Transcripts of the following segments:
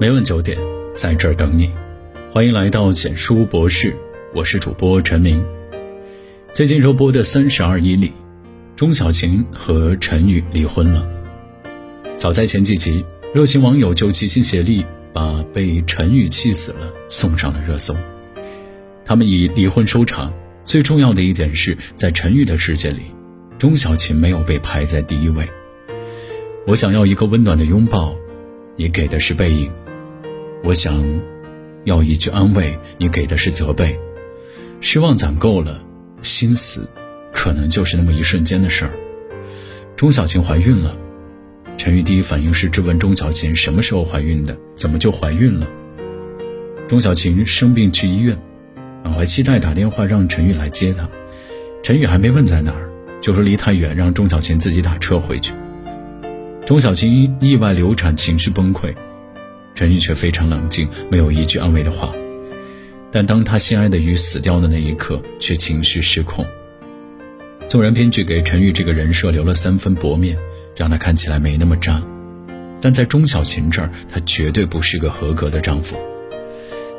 每晚九点，在这儿等你。欢迎来到简书博士，我是主播陈明。最近热播的《三十而已》里，钟小琴和陈宇离婚了。早在前几集，热心网友就齐心协力把被陈宇气死了送上了热搜。他们以离婚收场。最重要的一点是在陈宇的世界里，钟小琴没有被排在第一位。我想要一个温暖的拥抱，你给的是背影。我想要一句安慰，你给的是责备。失望攒够了，心死，可能就是那么一瞬间的事儿。钟小琴怀孕了，陈宇第一反应是质问钟小琴什么时候怀孕的，怎么就怀孕了？钟小琴生病去医院，满怀期待打电话让陈宇来接她。陈宇还没问在哪儿，就说离太远，让钟小琴自己打车回去。钟小琴意外流产，情绪崩溃。陈玉却非常冷静，没有一句安慰的话。但当他心爱的鱼死掉的那一刻，却情绪失控。纵然编剧给陈玉这个人设留了三分薄面，让他看起来没那么渣，但在钟小琴这儿，他绝对不是个合格的丈夫。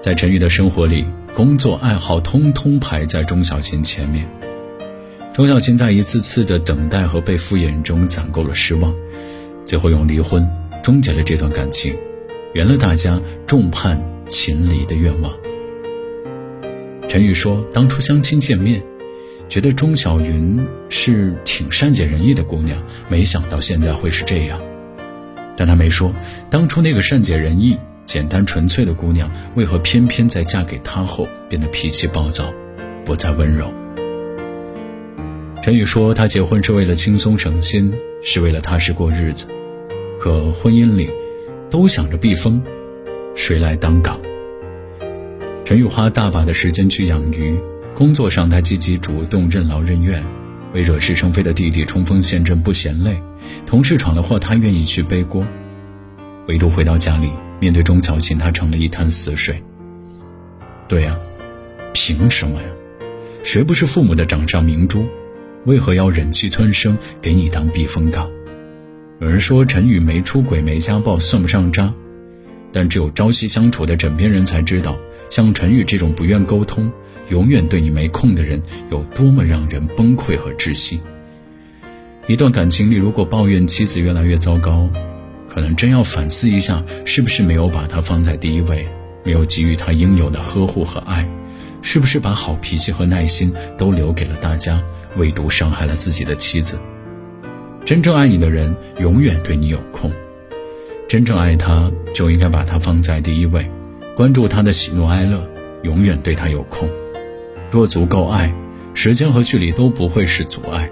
在陈玉的生活里，工作爱好通通排在钟小琴前面。钟小琴在一次次的等待和被敷衍中攒够了失望，最后用离婚终结了这段感情。圆了大家众叛亲离的愿望。陈宇说：“当初相亲见面，觉得钟小云是挺善解人意的姑娘，没想到现在会是这样。但他没说，当初那个善解人意、简单纯粹的姑娘，为何偏偏在嫁给他后变得脾气暴躁，不再温柔？”陈宇说：“他结婚是为了轻松省心，是为了踏实过日子，可婚姻里……”都想着避风，谁来当岗？陈宇花大把的时间去养鱼，工作上他积极主动、任劳任怨，为惹是生非的弟弟冲锋陷阵不嫌累。同事闯了祸，他愿意去背锅。唯独回到家里，面对钟小琴，他成了一滩死水。对呀，凭什么呀？谁不是父母的掌上明珠？为何要忍气吞声，给你当避风港？有人说陈宇没出轨、没家暴，算不上渣，但只有朝夕相处的枕边人才知道，像陈宇这种不愿沟通、永远对你没空的人，有多么让人崩溃和窒息。一段感情里，如果抱怨妻子越来越糟糕，可能真要反思一下，是不是没有把她放在第一位，没有给予她应有的呵护和爱，是不是把好脾气和耐心都留给了大家，唯独伤害了自己的妻子。真正爱你的人，永远对你有空；真正爱他，就应该把他放在第一位，关注他的喜怒哀乐，永远对他有空。若足够爱，时间和距离都不会是阻碍。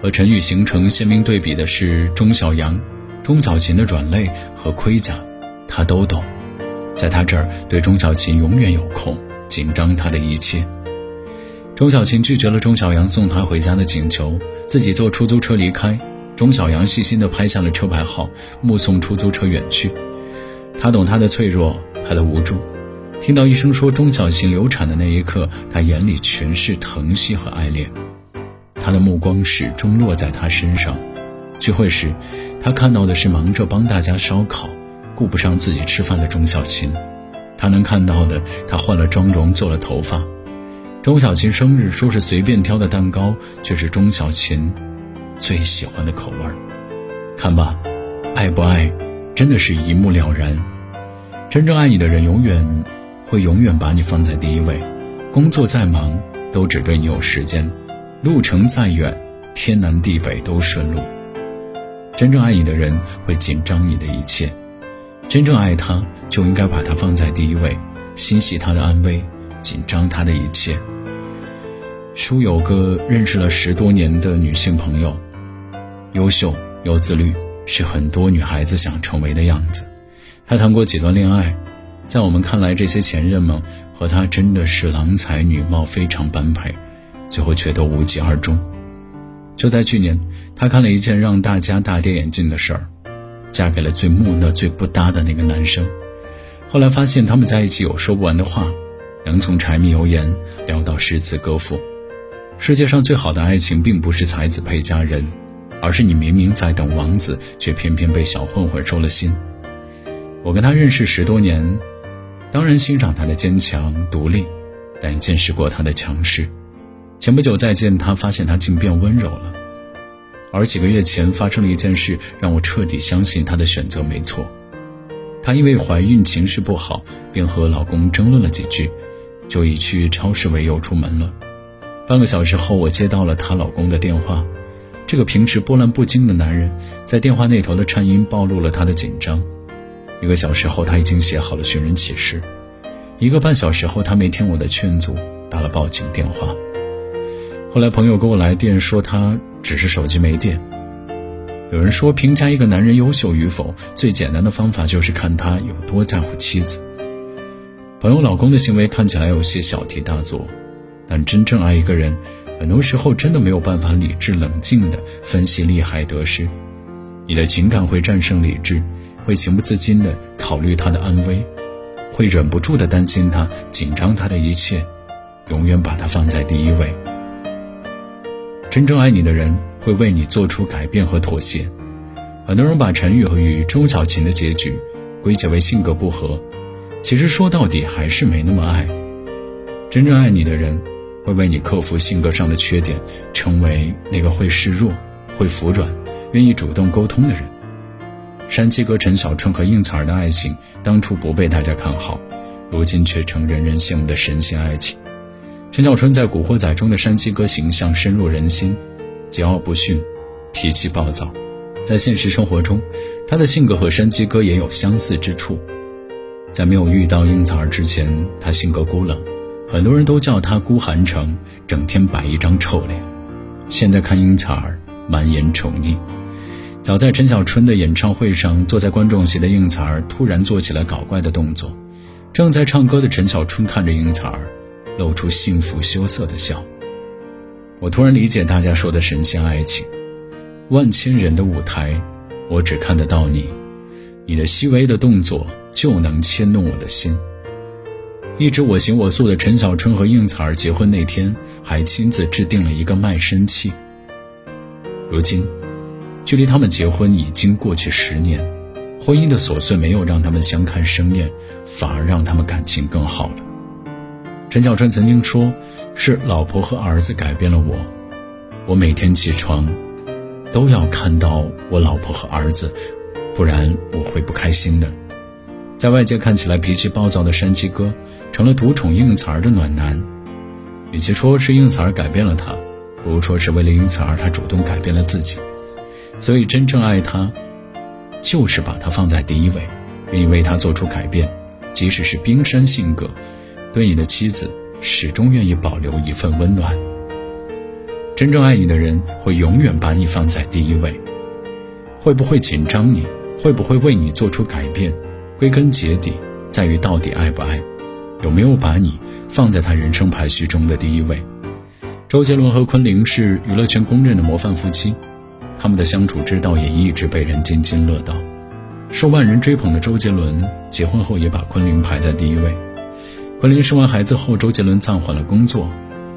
和陈宇形成鲜明对比的是钟小阳，钟小琴的软肋和盔甲，他都懂。在他这儿，对钟小琴永远有空，紧张他的一切。钟小琴拒绝了钟小阳送她回家的请求，自己坐出租车离开。钟小阳细心地拍下了车牌号，目送出租车远去。他懂她的脆弱，她的无助。听到医生说钟小琴流产的那一刻，他眼里全是疼惜和爱恋。他的目光始终落在她身上。聚会时，他看到的是忙着帮大家烧烤、顾不上自己吃饭的钟小琴。他能看到的，他换了妆容，做了头发。钟小琴生日，说是随便挑的蛋糕，却是钟小琴。最喜欢的口味，看吧，爱不爱，真的是一目了然。真正爱你的人，永远会永远把你放在第一位。工作再忙，都只对你有时间；路程再远，天南地北都顺路。真正爱你的人，会紧张你的一切。真正爱他，就应该把他放在第一位，心系他的安危，紧张他的一切。书有个认识了十多年的女性朋友。优秀又自律，是很多女孩子想成为的样子。她谈过几段恋爱，在我们看来，这些前任们和她真的是郎才女貌，非常般配，最后却都无疾而终。就在去年，她看了一件让大家大跌眼镜的事儿：嫁给了最木讷、最不搭的那个男生。后来发现，他们在一起有说不完的话，能从柴米油盐聊到诗词歌赋。世界上最好的爱情，并不是才子配佳人。而是你明明在等王子，却偏偏被小混混收了心。我跟他认识十多年，当然欣赏他的坚强独立，但见识过他的强势。前不久再见他，发现他竟变温柔了。而几个月前发生了一件事，让我彻底相信他的选择没错。她因为怀孕情绪不好，便和老公争论了几句，就以去超市为由出门了。半个小时后，我接到了她老公的电话。这个平时波澜不惊的男人，在电话那头的颤音暴露了他的紧张。一个小时后，他已经写好了寻人启事。一个半小时后，他没听我的劝阻，打了报警电话。后来朋友给我来电说，他只是手机没电。有人说，评价一个男人优秀与否，最简单的方法就是看他有多在乎妻子。朋友老公的行为看起来有些小题大做，但真正爱一个人。很多时候真的没有办法理智冷静的分析利害得失，你的情感会战胜理智，会情不自禁的考虑他的安危，会忍不住的担心他、紧张他的一切，永远把他放在第一位。真正爱你的人会为你做出改变和妥协。很多人把陈宇和与周小琴的结局归结为性格不合，其实说到底还是没那么爱。真正爱你的人。会为你克服性格上的缺点，成为那个会示弱、会服软、愿意主动沟通的人。山鸡哥陈小春和应采儿的爱情，当初不被大家看好，如今却成人人羡慕的神仙爱情。陈小春在《古惑仔》中的山鸡哥形象深入人心，桀骜不驯，脾气暴躁。在现实生活中，他的性格和山鸡哥也有相似之处。在没有遇到应采儿之前，他性格孤冷。很多人都叫他孤寒城，整天摆一张臭脸。现在看英采儿满眼宠溺。早在陈小春的演唱会上，坐在观众席的应采儿突然做起了搞怪的动作。正在唱歌的陈小春看着应采儿，露出幸福羞涩的笑。我突然理解大家说的神仙爱情。万千人的舞台，我只看得到你，你的细微的动作就能牵动我的心。一直我行我素的陈小春和应采儿结婚那天，还亲自制定了一个卖身契。如今，距离他们结婚已经过去十年，婚姻的琐碎没有让他们相看生厌，反而让他们感情更好了。陈小春曾经说：“是老婆和儿子改变了我，我每天起床，都要看到我老婆和儿子，不然我会不开心的。”在外界看起来脾气暴躁的山鸡哥，成了独宠应采儿的暖男。与其说是应采儿改变了他，不如说是为了应采儿，他主动改变了自己。所以，真正爱他，就是把他放在第一位，愿意为他做出改变，即使是冰山性格，对你的妻子始终愿意保留一份温暖。真正爱你的人，会永远把你放在第一位。会不会紧张你？会不会为你做出改变？归根结底，在于到底爱不爱，有没有把你放在他人生排序中的第一位。周杰伦和昆凌是娱乐圈公认的模范夫妻，他们的相处之道也一直被人津津乐道。受万人追捧的周杰伦，结婚后也把昆凌排在第一位。昆凌生完孩子后，周杰伦暂缓了工作，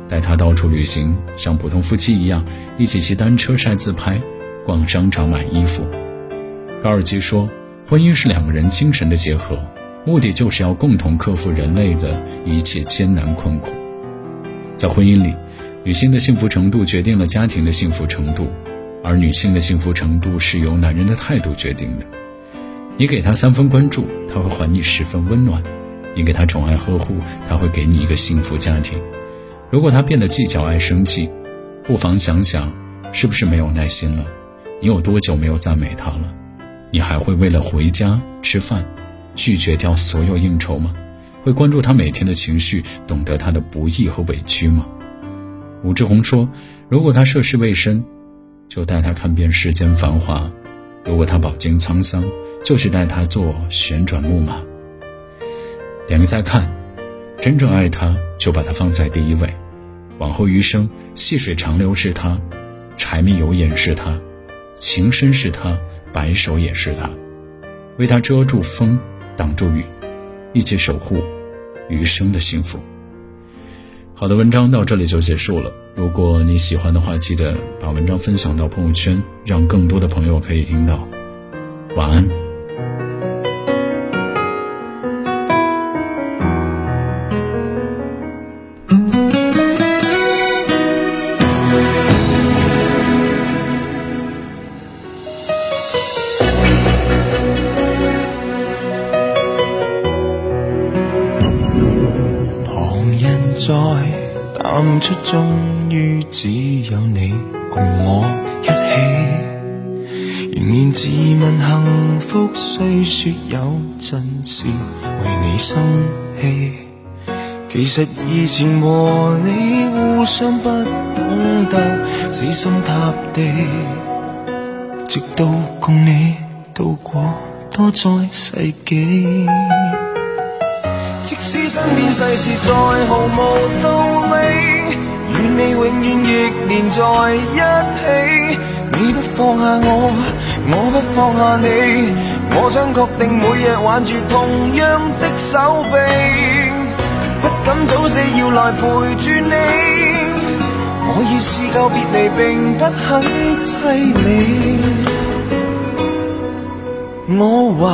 带她到处旅行，像普通夫妻一样，一起骑单车晒自拍，逛商场买衣服。高尔基说。婚姻是两个人精神的结合，目的就是要共同克服人类的一切艰难困苦。在婚姻里，女性的幸福程度决定了家庭的幸福程度，而女性的幸福程度是由男人的态度决定的。你给他三分关注，他会还你十分温暖；你给他宠爱呵护，他会给你一个幸福家庭。如果他变得计较、爱生气，不妨想想，是不是没有耐心了？你有多久没有赞美他了？你还会为了回家吃饭，拒绝掉所有应酬吗？会关注他每天的情绪，懂得他的不易和委屈吗？武志红说：“如果他涉世未深，就带他看遍世间繁华；如果他饱经沧桑，就去带他坐旋转木马。”点个再看，真正爱他，就把他放在第一位。往后余生，细水长流是他，柴米油盐是他，情深是他。白首也是他，为他遮住风，挡住雨，一起守护余生的幸福。好的，文章到这里就结束了。如果你喜欢的话，记得把文章分享到朋友圈，让更多的朋友可以听到。晚安。终于只有你共我一起。仍然自问幸福，虽说有阵时为你生气。其实以前和你互相不懂得死心塌地，直到共你度过多载世纪。即使身边世事再毫无道理，永远亦连在一起。你不放下我，我不放下你，我想确定每日挽住同样的手臂，不敢早死要来陪住你。我已试够别离，并不很凄美，我还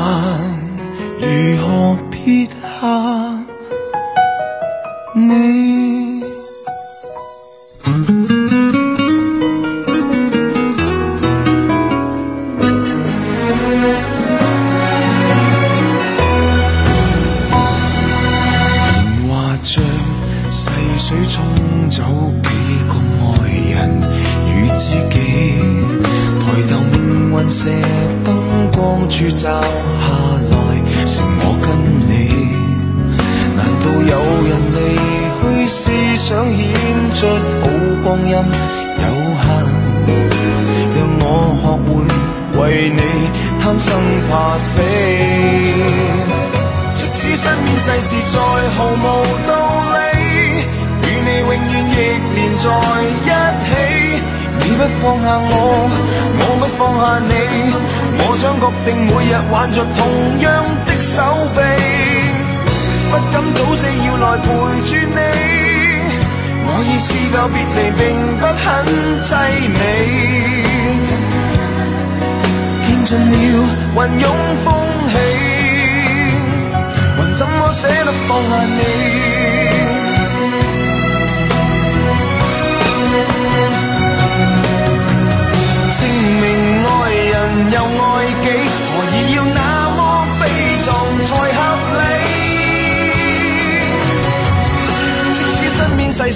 如何撇下？你光阴有限？让我学会为你贪生怕死。即使身边世事再毫无道理，与你永远亦连在一起。你不放下我，我不放下你，我想确定每日挽着同样的手臂。不敢早死要来陪住你，我已试够别离，并不很凄美。见尽了云涌风起，还怎么舍得放下你？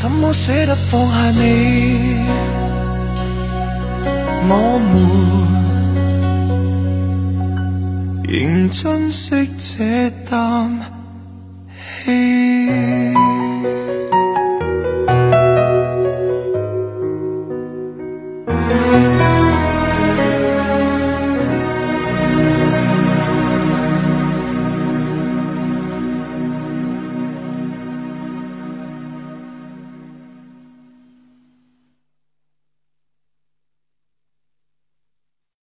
怎么舍得放下你？我们仍珍惜这啖气。